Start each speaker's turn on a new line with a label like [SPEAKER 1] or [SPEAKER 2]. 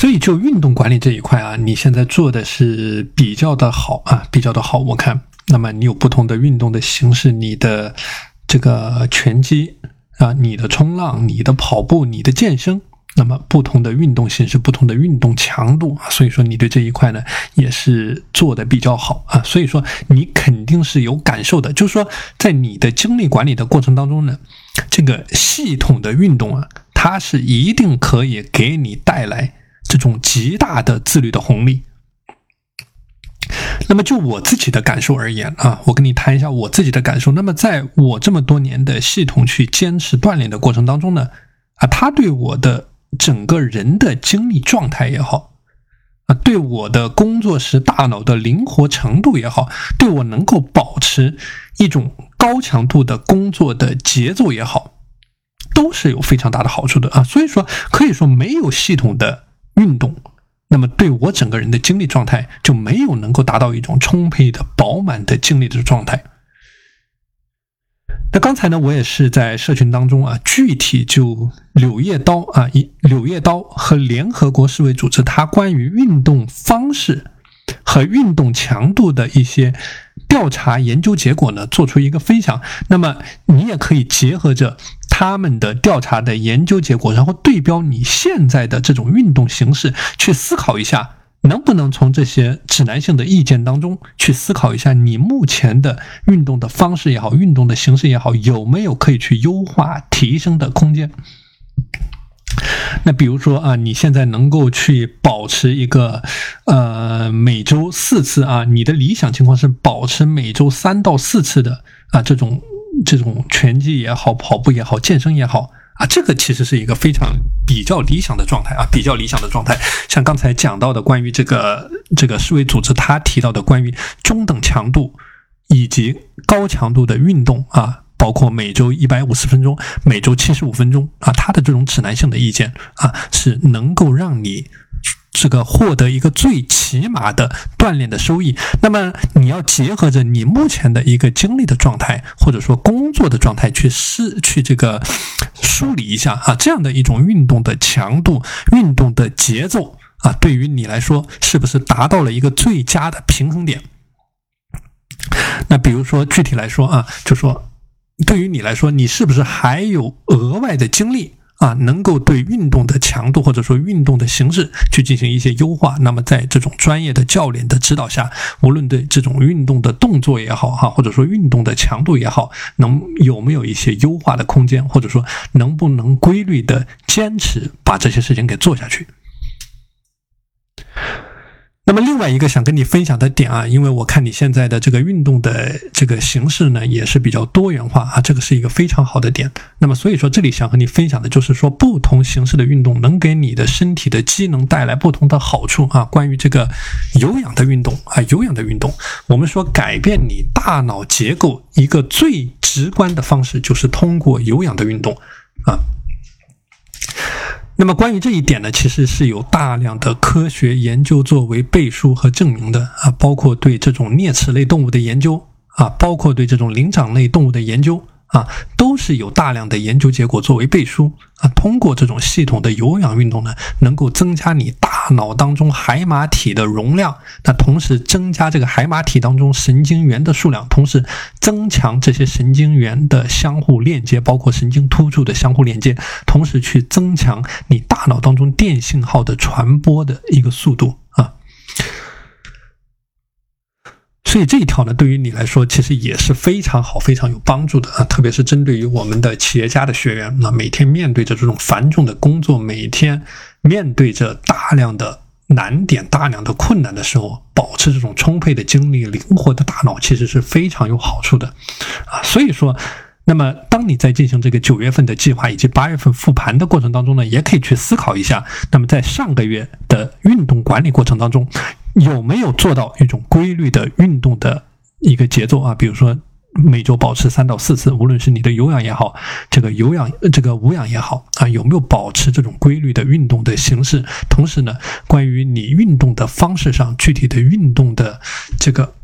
[SPEAKER 1] 所以就运动管理这一块啊，你现在做的是比较的好啊，比较的好。我看，那么你有不同的运动的形式，你的这个拳击啊，你的冲浪，你的跑步，你的健身。那么不同的运动形式，不同的运动强度啊，所以说你对这一块呢也是做的比较好啊，所以说你肯定是有感受的。就是说，在你的精力管理的过程当中呢，这个系统的运动啊，它是一定可以给你带来这种极大的自律的红利。那么就我自己的感受而言啊，我跟你谈一下我自己的感受。那么在我这么多年的系统去坚持锻炼的过程当中呢，啊，它对我的整个人的精力状态也好，啊，对我的工作时大脑的灵活程度也好，对我能够保持一种高强度的工作的节奏也好，都是有非常大的好处的啊。所以说，可以说没有系统的运动，那么对我整个人的精力状态就没有能够达到一种充沛的、饱满的精力的状态。那刚才呢，我也是在社群当中啊，具体就柳叶刀啊，柳叶刀和联合国世卫组织它关于运动方式和运动强度的一些调查研究结果呢，做出一个分享。那么你也可以结合着他们的调查的研究结果，然后对标你现在的这种运动形式，去思考一下。能不能从这些指南性的意见当中去思考一下，你目前的运动的方式也好，运动的形式也好，有没有可以去优化提升的空间？那比如说啊，你现在能够去保持一个呃每周四次啊，你的理想情况是保持每周三到四次的啊这种这种拳击也好，跑步也好，健身也好。啊，这个其实是一个非常比较理想的状态啊，比较理想的状态。像刚才讲到的关于这个这个世卫组织他提到的关于中等强度以及高强度的运动啊，包括每周一百五十分钟、每周七十五分钟啊，他的这种指南性的意见啊，是能够让你。这个获得一个最起码的锻炼的收益，那么你要结合着你目前的一个精力的状态，或者说工作的状态去试去这个梳理一下啊，这样的一种运动的强度、运动的节奏啊，对于你来说是不是达到了一个最佳的平衡点？那比如说具体来说啊，就说对于你来说，你是不是还有额外的精力？啊，能够对运动的强度或者说运动的形式去进行一些优化，那么在这种专业的教练的指导下，无论对这种运动的动作也好，哈，或者说运动的强度也好，能有没有一些优化的空间，或者说能不能规律的坚持把这些事情给做下去？那么另外一个想跟你分享的点啊，因为我看你现在的这个运动的这个形式呢，也是比较多元化啊，这个是一个非常好的点。那么所以说，这里想和你分享的就是说，不同形式的运动能给你的身体的机能带来不同的好处啊。关于这个有氧的运动啊，有氧的运动，我们说改变你大脑结构一个最直观的方式，就是通过有氧的运动啊。那么关于这一点呢，其实是有大量的科学研究作为背书和证明的啊，包括对这种啮齿类动物的研究啊，包括对这种灵长类动物的研究。啊，都是有大量的研究结果作为背书啊。通过这种系统的有氧运动呢，能够增加你大脑当中海马体的容量，那同时增加这个海马体当中神经元的数量，同时增强这些神经元的相互链接，包括神经突触的相互链接，同时去增强你大脑当中电信号的传播的一个速度啊。所以这一条呢，对于你来说其实也是非常好、非常有帮助的啊！特别是针对于我们的企业家的学员，那每天面对着这种繁重的工作，每天面对着大量的难点、大量的困难的时候，保持这种充沛的精力、灵活的大脑，其实是非常有好处的啊！所以说，那么当你在进行这个九月份的计划以及八月份复盘的过程当中呢，也可以去思考一下，那么在上个月的运动管理过程当中。有没有做到一种规律的运动的一个节奏啊？比如说每周保持三到四次，无论是你的有氧也好，这个有氧这个无氧也好啊，有没有保持这种规律的运动的形式？同时呢，关于你运动的方式上，具体的运动的这个